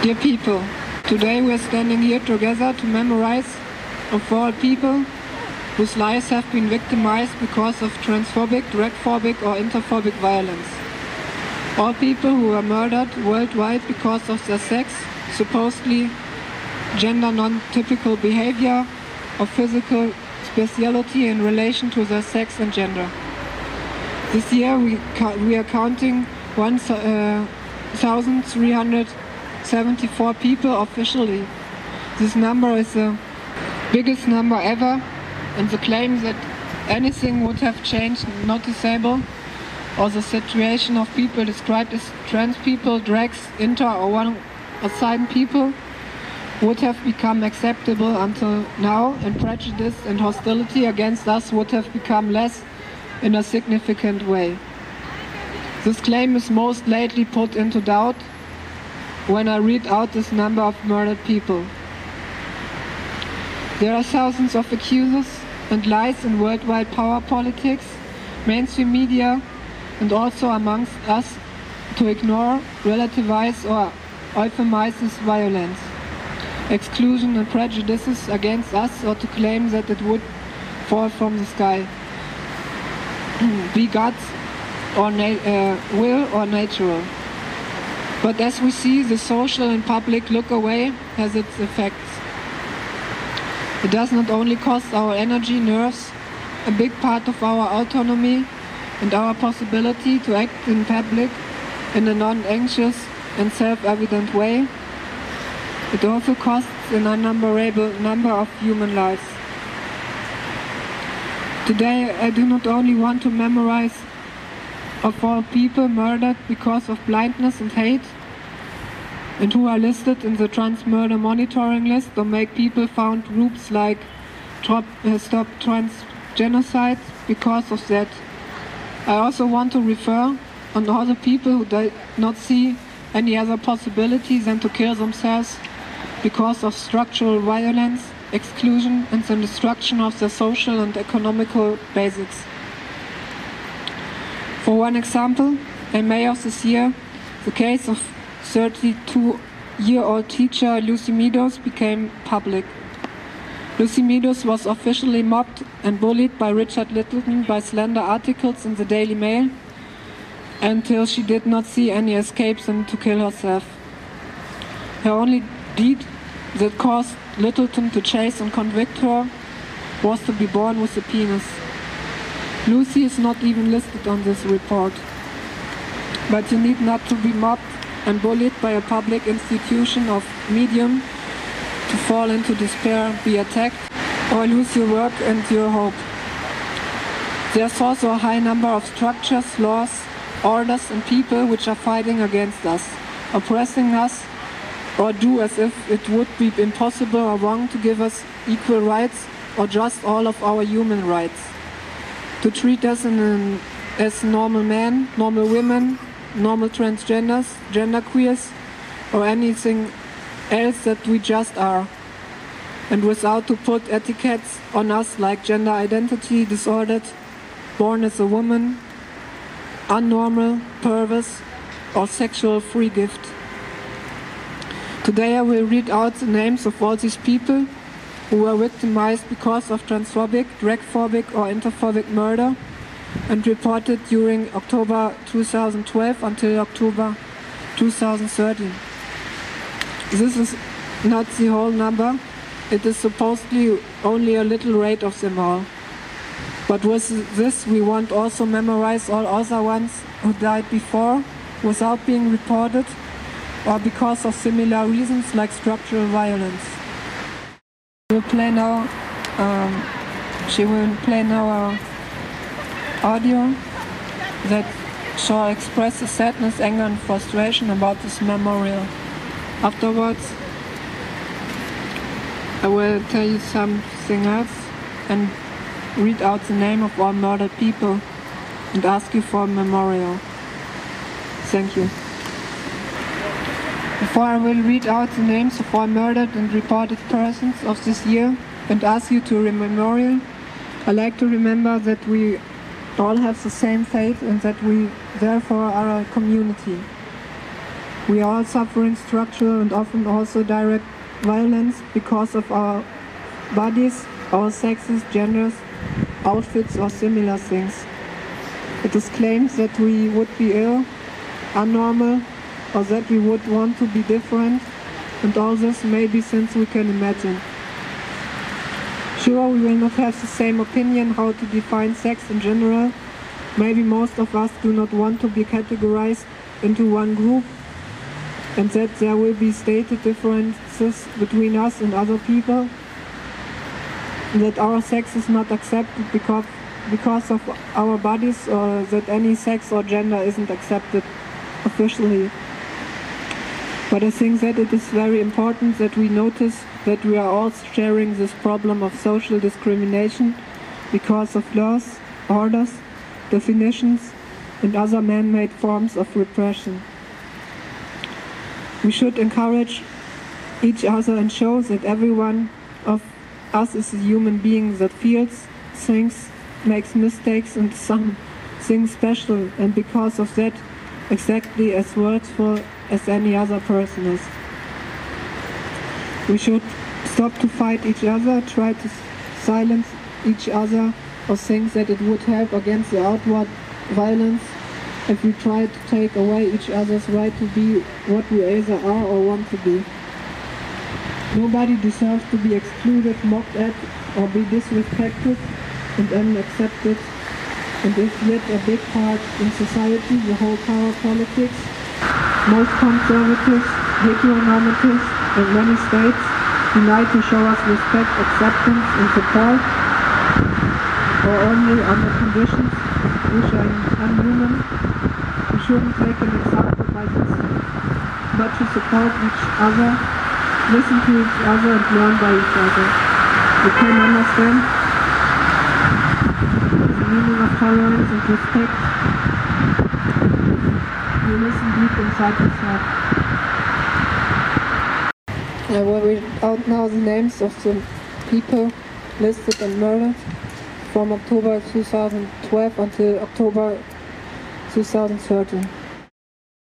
Dear people, today we are standing here together to memorize of all people whose lives have been victimized because of transphobic, dragphobic or interphobic violence. All people who were murdered worldwide because of their sex, supposedly gender non-typical behavior or physical speciality in relation to their sex and gender. This year we, we are counting uh, 1,374 people officially. This number is the biggest number ever and the claim that anything would have changed noticeable or the situation of people described as trans people, drags, inter or one-assigned people would have become acceptable until now and prejudice and hostility against us would have become less in a significant way. This claim is most lately put into doubt when I read out this number of murdered people. There are thousands of accusers and lies in worldwide power politics, mainstream media, and also amongst us to ignore, relativize, or euphemize this violence exclusion and prejudices against us or to claim that it would fall from the sky. Be God's or uh, will or natural. But as we see, the social and public look away has its effects. It does not only cost our energy, nerves, a big part of our autonomy and our possibility to act in public in a non-anxious and self-evident way, it also costs an unnumberable number of human lives. Today I do not only want to memorize of all people murdered because of blindness and hate and who are listed in the trans murder monitoring list or make people found groups like uh, Stop Trans Genocide because of that. I also want to refer on all the people who did not see any other possibility than to kill themselves because of structural violence, exclusion and the destruction of their social and economical basics. For one example, in May of this year, the case of 32-year-old teacher Lucy Meadows became public. Lucy Meadows was officially mobbed and bullied by Richard Littlejohn by slender articles in the Daily Mail until she did not see any escapes and to kill herself. Her only deed that caused Littlejohn to chase and convict her was to be born with a penis. Lucy is not even listed on this report. But you need not to be mobbed and bullied by a public institution of medium to fall into despair, be attacked, or lose your work and your hope. There's also a high number of structures, laws, orders and people which are fighting against us, oppressing us or do as if it would be impossible or wrong to give us equal rights or just all of our human rights. To treat us an, as normal men, normal women, normal transgenders, genderqueers, or anything else that we just are. And without to put etiquettes on us like gender identity disordered, born as a woman, unnormal, perverse, or sexual free gift. Today I will read out the names of all these people who were victimized because of transphobic, dragphobic or interphobic murder and reported during October 2012 until October 2013. This is not the whole number, it is supposedly only a little rate of them all. But with this we want also memorize all other ones who died before without being reported or because of similar reasons like structural violence. We'll play now, um, she will play now audio that shall express the sadness, anger and frustration about this memorial. Afterwards, I will tell you something else and read out the name of all murdered people and ask you for a memorial. Thank you. Before I will read out the names of all murdered and reported persons of this year and ask you to memorial, I like to remember that we all have the same fate and that we therefore are a community. We are all suffering structural and often also direct violence because of our bodies, our sexes, genders, outfits, or similar things. It is claimed that we would be ill, unnormal, or that we would want to be different, and all this maybe since we can imagine. Sure, we will not have the same opinion how to define sex in general. Maybe most of us do not want to be categorized into one group and that there will be stated differences between us and other people. That our sex is not accepted because, because of our bodies or that any sex or gender isn't accepted officially. But I think that it is very important that we notice that we are all sharing this problem of social discrimination because of laws, orders, definitions, and other man-made forms of repression. We should encourage each other and show that everyone of us is a human being that feels, thinks, makes mistakes and some things special and because of that exactly as worthful as any other person is. We should stop to fight each other, try to silence each other or think that it would help against the outward violence if we try to take away each other's right to be what we either are or want to be. Nobody deserves to be excluded, mocked at, or be disrespected and unaccepted. And if yet a big part in society, the whole power politics, most conservatives, heteronormatives, in many states unite to show us respect, acceptance, and support, or only under conditions which are inhuman we shouldn't take an example by this, but to support each other, listen to each other and learn by each other. We can understand the meaning of tolerance and respect. Listen deep inside yourself. I will read out now the names of the people listed and murdered from October 2012 until October 2013.